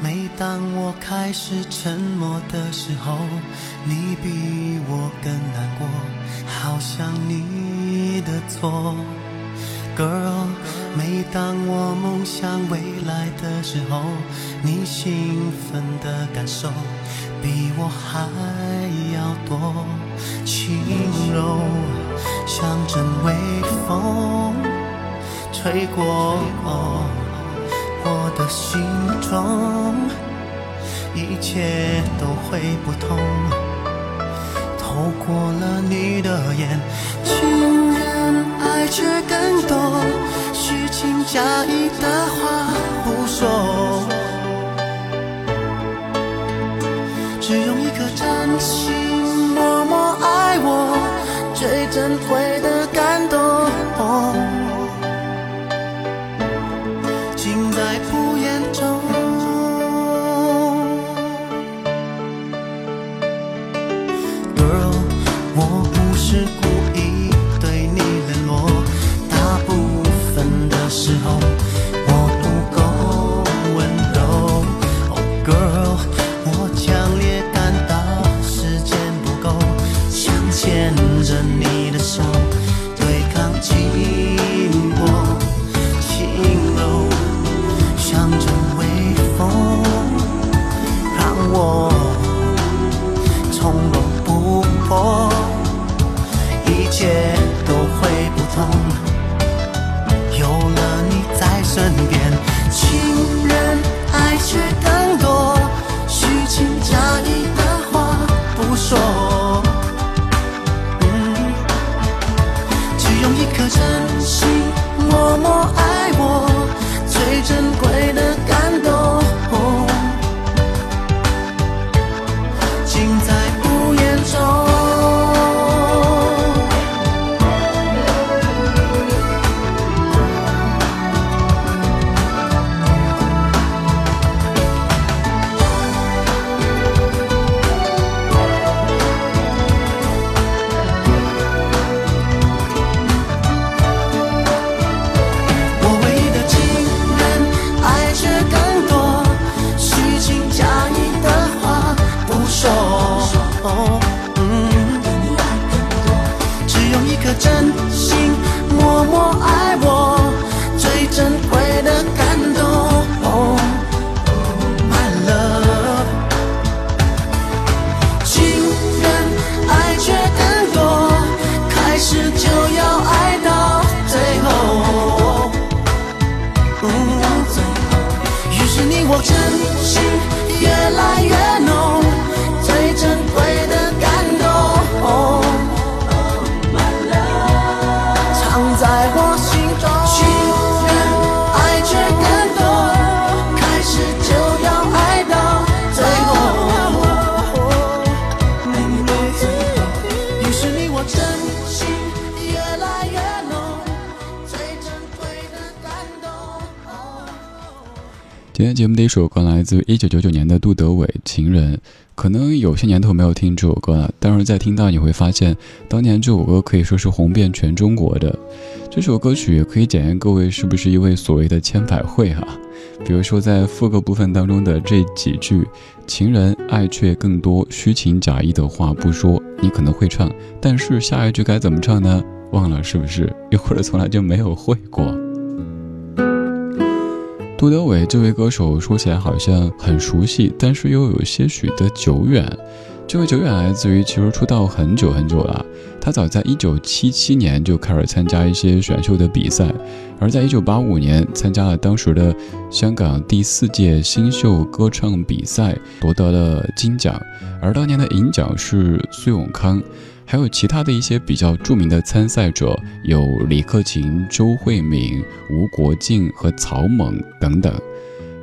每当我开始沉默的时候，你比我更难过，好像你的错。Girl，每当我梦想未来的时候，你兴奋的感受比我还要多，轻柔像阵微风吹过。我的心中，一切都会不同。透过了你的眼，情人爱却更多，虚情假意的话不说，只用一颗真心默默爱我，最珍贵的节目的一首歌来自于一九九九年的杜德伟《情人》，可能有些年头没有听这首歌了，但是在听到你会发现，当年这首歌可以说是红遍全中国的。这首歌曲也可以检验各位是不是一位所谓的千百惠哈。比如说在副歌部分当中的这几句“情人爱却更多，虚情假意的话不说”，你可能会唱，但是下一句该怎么唱呢？忘了是不是？又或者从来就没有会过？杜德伟这位歌手说起来好像很熟悉，但是又有些许的久远。这位久远来自于其实出道很久很久了，他早在一九七七年就开始参加一些选秀的比赛，而在一九八五年参加了当时的香港第四届新秀歌唱比赛，夺得了金奖，而当年的银奖是苏永康。还有其他的一些比较著名的参赛者，有李克勤、周慧敏、吴国敬和曹猛等等。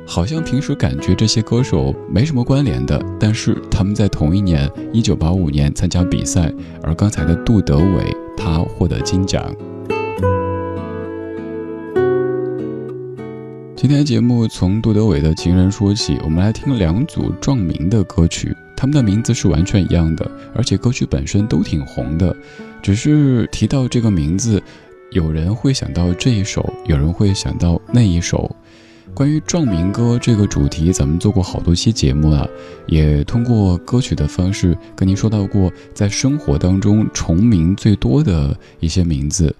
好像平时感觉这些歌手没什么关联的，但是他们在同一年，一九八五年参加比赛。而刚才的杜德伟，他获得金奖。今天节目从杜德伟的情人说起，我们来听两组壮名的歌曲，他们的名字是完全一样的，而且歌曲本身都挺红的，只是提到这个名字，有人会想到这一首，有人会想到那一首。关于壮民歌这个主题，咱们做过好多期节目了，也通过歌曲的方式跟您说到过，在生活当中重名最多的一些名字。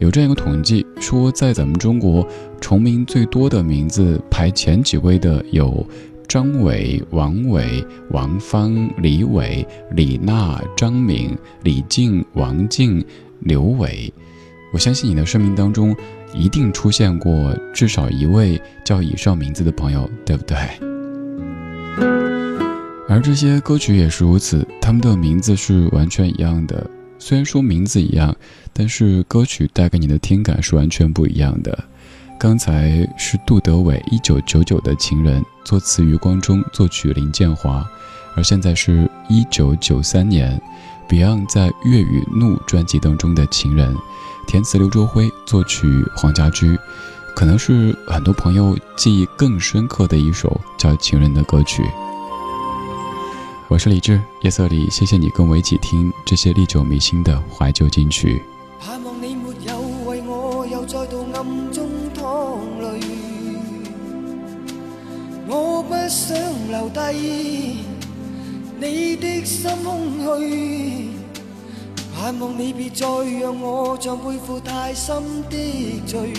有这样一个统计，说在咱们中国重名最多的名字排前几位的有张伟、王伟、王芳、李伟、李娜、张敏、李静、王静、刘伟。我相信你的生命当中。一定出现过至少一位叫以上名字的朋友，对不对？而这些歌曲也是如此，他们的名字是完全一样的。虽然说名字一样，但是歌曲带给你的听感是完全不一样的。刚才是杜德伟一九九九的情人，作词余光中，作曲林建华。而现在是一九九三年，Beyond 在粤语《怒》专辑当中的情人。填词刘卓辉，作曲黄家驹，可能是很多朋友记忆更深刻的一首叫《情人》的歌曲。我是李志，夜色里，谢谢你跟我一起听这些历久弥新的怀旧金曲。留低你的心空虚。盼望你别再让我像背负太深的罪，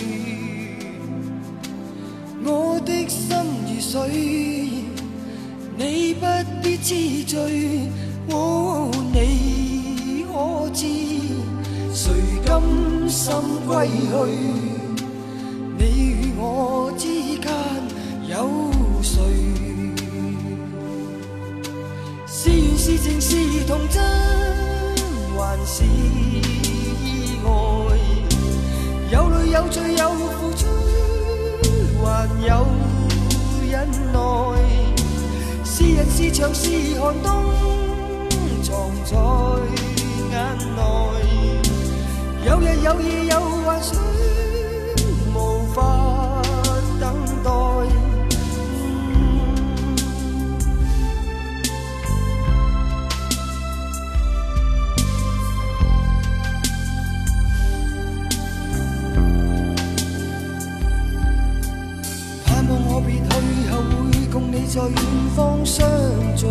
我的心如水，你不必知罪。哦，你可知谁甘心归去？是情是童真。还是意外，有泪有罪有付出，还有忍耐。是人是墙是寒冬，藏在眼内。有日有夜有幻想，在远方相聚，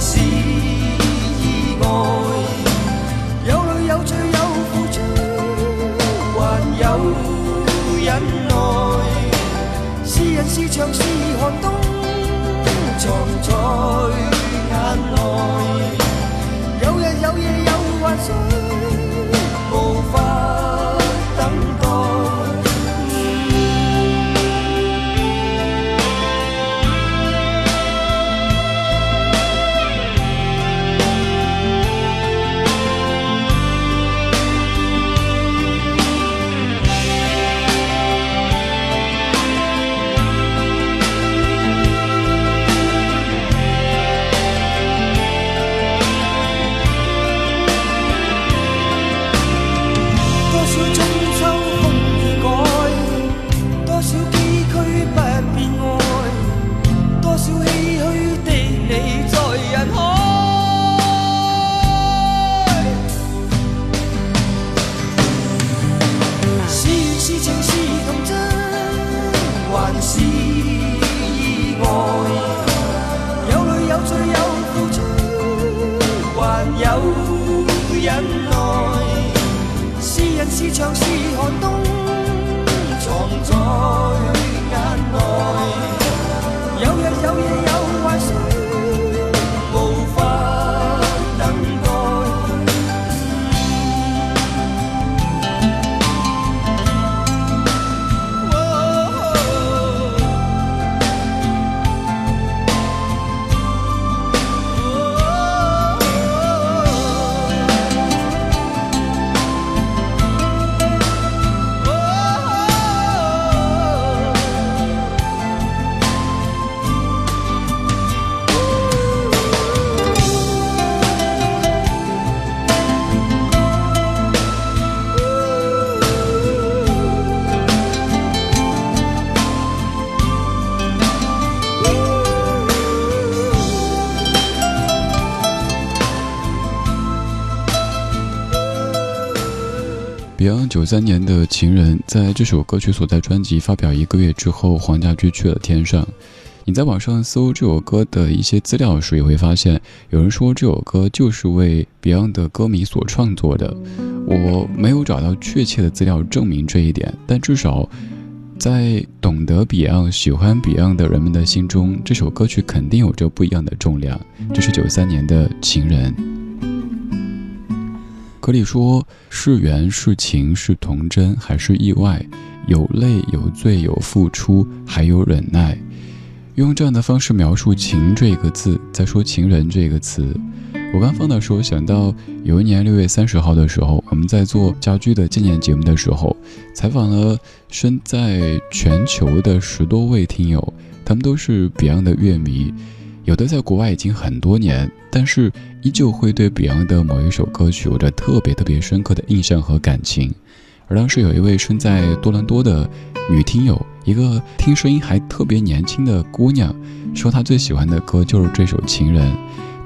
是意外？有泪有罪有付出，还有忍耐。是人是墙是寒冬，藏在眼内。有日有夜有幻想，Beyond 九三年的《情人》在这首歌曲所在专辑发表一个月之后，黄家驹去了天上。你在网上搜这首歌的一些资料时，也会发现有人说这首歌就是为 Beyond 的歌迷所创作的。我没有找到确切的资料证明这一点，但至少在懂得 Beyond、喜欢 Beyond 的人们的心中，这首歌曲肯定有着不一样的重量。这是九三年的《情人》。歌里说：“是缘是情是童真还是意外？有泪有罪有付出，还有忍耐。”用这样的方式描述“情”这个字，再说“情人”这个词。我刚放的时候想到，有一年六月三十号的时候，我们在做家居的纪念节目的时候，采访了身在全球的十多位听友，他们都是 Beyond 的乐迷，有的在国外已经很多年，但是依旧会对 Beyond 的某一首歌曲有着特别特别深刻的印象和感情。而当时有一位身在多伦多的女听友。一个听声音还特别年轻的姑娘，说她最喜欢的歌就是这首《情人》。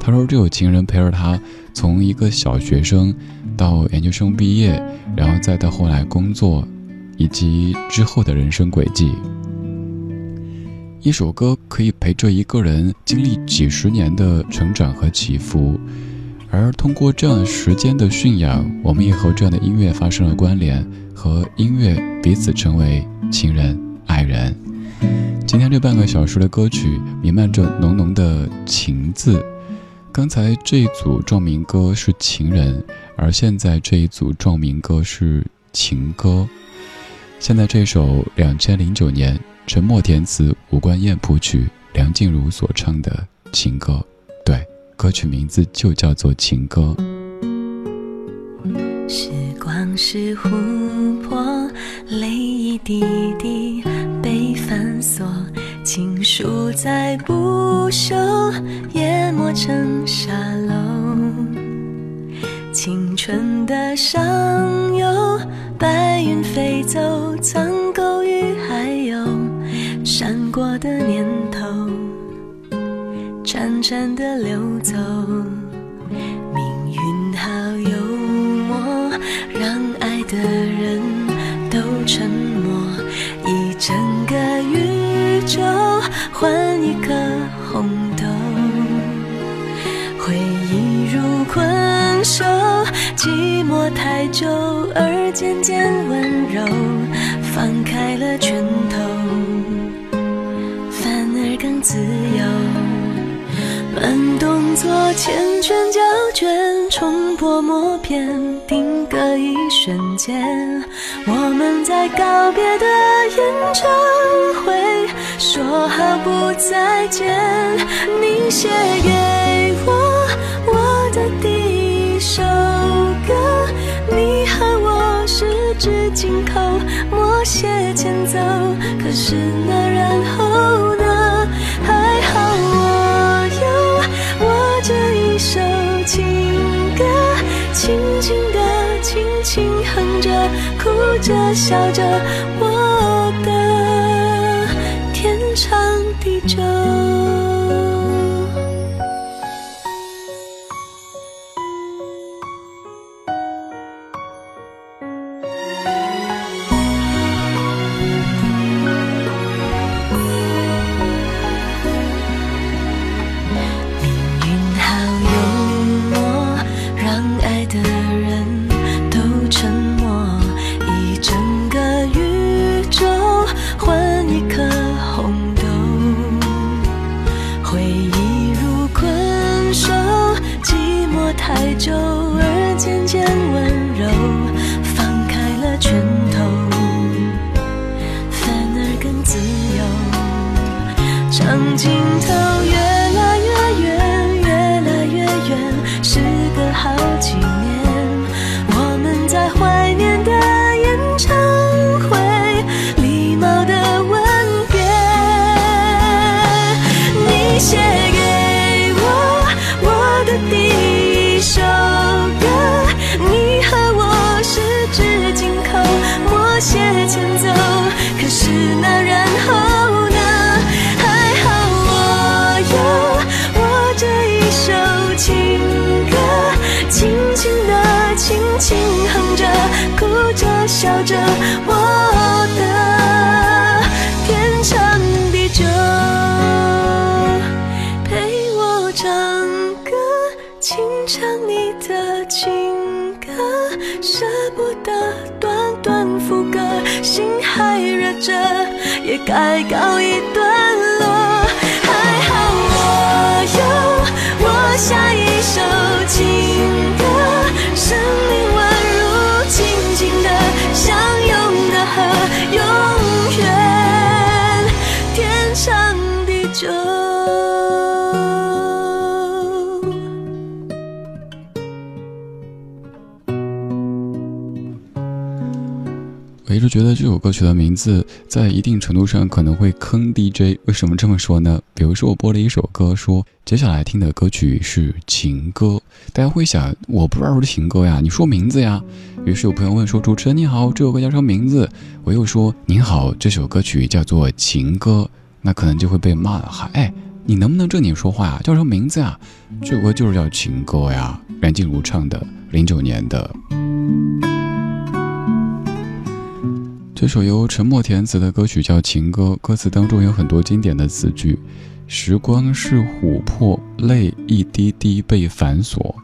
她说这首《情人》陪着她从一个小学生到研究生毕业，然后再到后来工作，以及之后的人生轨迹。一首歌可以陪着一个人经历几十年的成长和起伏，而通过这样时间的驯养，我们也和这样的音乐发生了关联，和音乐彼此成为情人。爱人，今天这半个小时的歌曲弥漫着浓浓的情字。刚才这一组壮民歌是情人，而现在这一组壮民歌是情歌。现在这首两千零九年陈默填词、吴冠燕谱曲、梁静茹所唱的情歌，对，歌曲名字就叫做情歌。时光是琥珀，泪一滴滴被。反锁，情书在不朽，淹没成沙漏。青春的上游，白云飞走，苍狗与海鸥，闪过的念头，潺潺的流走。命运好幽默，让爱的人都沉默。一整个宇宙换一颗红豆，回忆如困兽，寂寞太久而渐渐温柔，放开了拳头，作，缱绻胶卷，冲破默片，定格一瞬间。我们在告别的演唱会，说好不再见。你写给我我的第一首歌，你和我十指紧扣，默写前奏。可是那然后轻轻地，轻轻哼着，哭着，笑着，我的第一首歌，你和我十指紧扣，默写前奏。可是那然后呢？还好我有我这一首情歌，轻轻的轻轻哼着，哭着笑着。着也该告一段一直觉得这首歌曲的名字在一定程度上可能会坑 DJ，为什么这么说呢？比如说我播了一首歌，说接下来听的歌曲是情歌，大家会想我不知道是情歌呀，你说名字呀。于是有朋友问说主持人你好，这首歌叫什么名字？我又说您好，这首歌曲叫做情歌，那可能就会被骂了哈。哎，你能不能正经说话呀？叫什么名字呀？这首歌就是叫情歌呀，梁静茹唱的，零九年的。这首由陈默填词的歌曲叫《情歌》，歌词当中有很多经典的词句：“时光是琥珀，泪一滴滴被反锁。”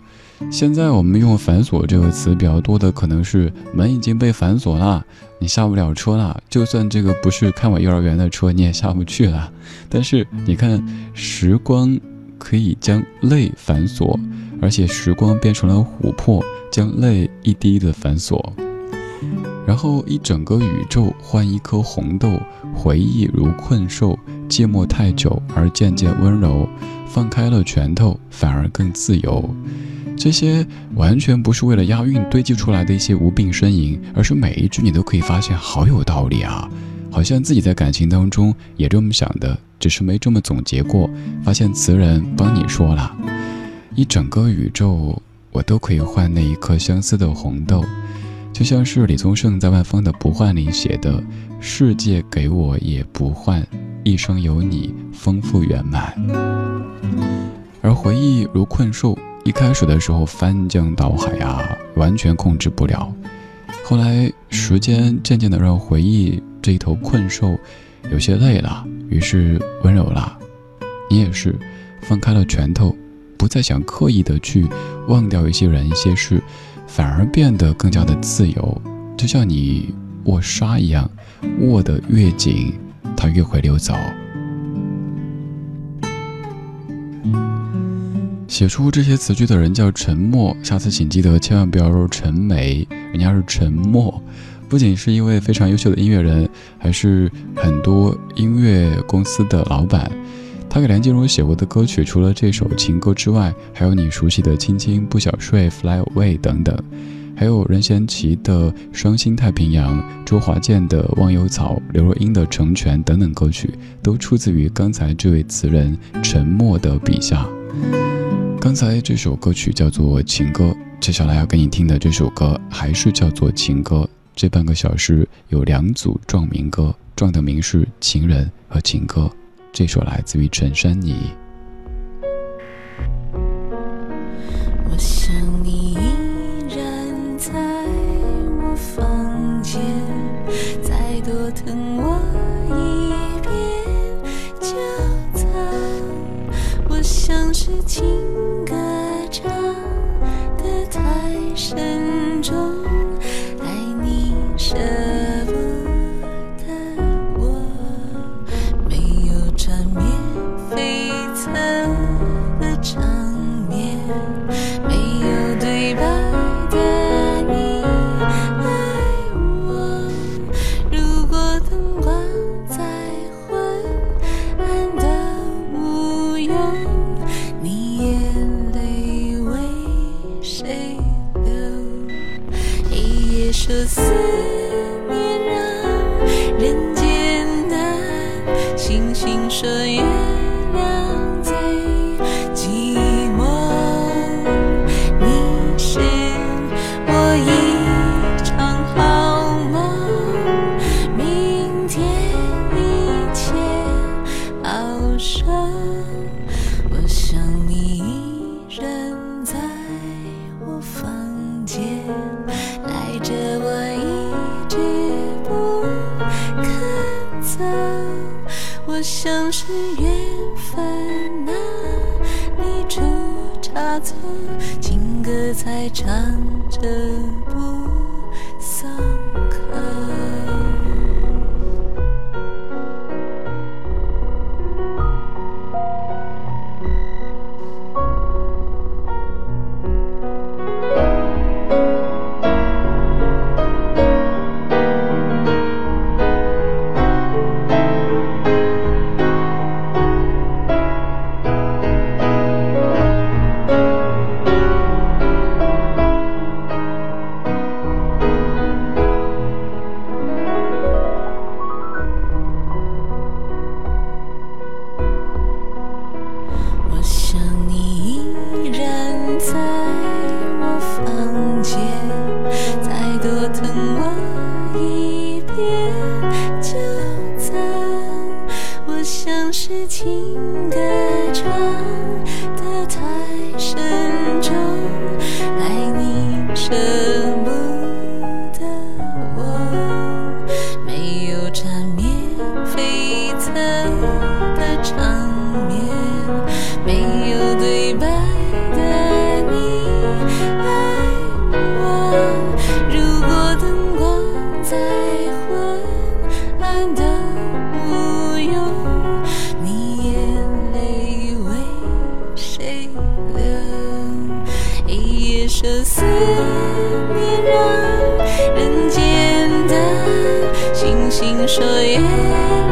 现在我们用“反锁”这个词比较多的，可能是门已经被反锁了，你下不了车了。就算这个不是开往幼儿园的车，你也下不去了。但是你看，时光可以将泪反锁，而且时光变成了琥珀，将泪一滴的反锁。然后一整个宇宙换一颗红豆，回忆如困兽，寂寞太久而渐渐温柔，放开了拳头反而更自由。这些完全不是为了押韵堆积出来的一些无病呻吟，而是每一句你都可以发现好有道理啊，好像自己在感情当中也这么想的，只是没这么总结过。发现词人帮你说了，一整个宇宙我都可以换那一颗相思的红豆。就像是李宗盛在《万芳的不换》里写的：“世界给我也不换，一生有你丰富圆满。”而回忆如困兽，一开始的时候翻江倒海啊，完全控制不了。后来时间渐渐的让回忆这一头困兽有些累了，于是温柔了。你也是，放开了拳头，不再想刻意的去忘掉一些人一些事。反而变得更加的自由，就像你握沙一样，握得越紧，它越会溜走。写出这些词句的人叫陈默，下次请记得千万不要说陈梅，人家是陈默。不仅是一位非常优秀的音乐人，还是很多音乐公司的老板。他给梁静茹写过的歌曲，除了这首情歌之外，还有你熟悉的《亲亲不想睡》《Fly Away》等等，还有任贤齐的《双星太平洋》、周华健的《忘忧草》、刘若英的《成全》等等歌曲，都出自于刚才这位词人陈默的笔下。刚才这首歌曲叫做《情歌》，接下来要给你听的这首歌还是叫做《情歌》。这半个小时有两组壮民歌，壮的名是《情人》和《情歌》。这首来自于陈珊妮。我想你依然在我房间，再多疼我一遍就走。我像是情思念让人间难星星说。缘分呐你出差错情歌在唱着不这思念让人间的星星说夜。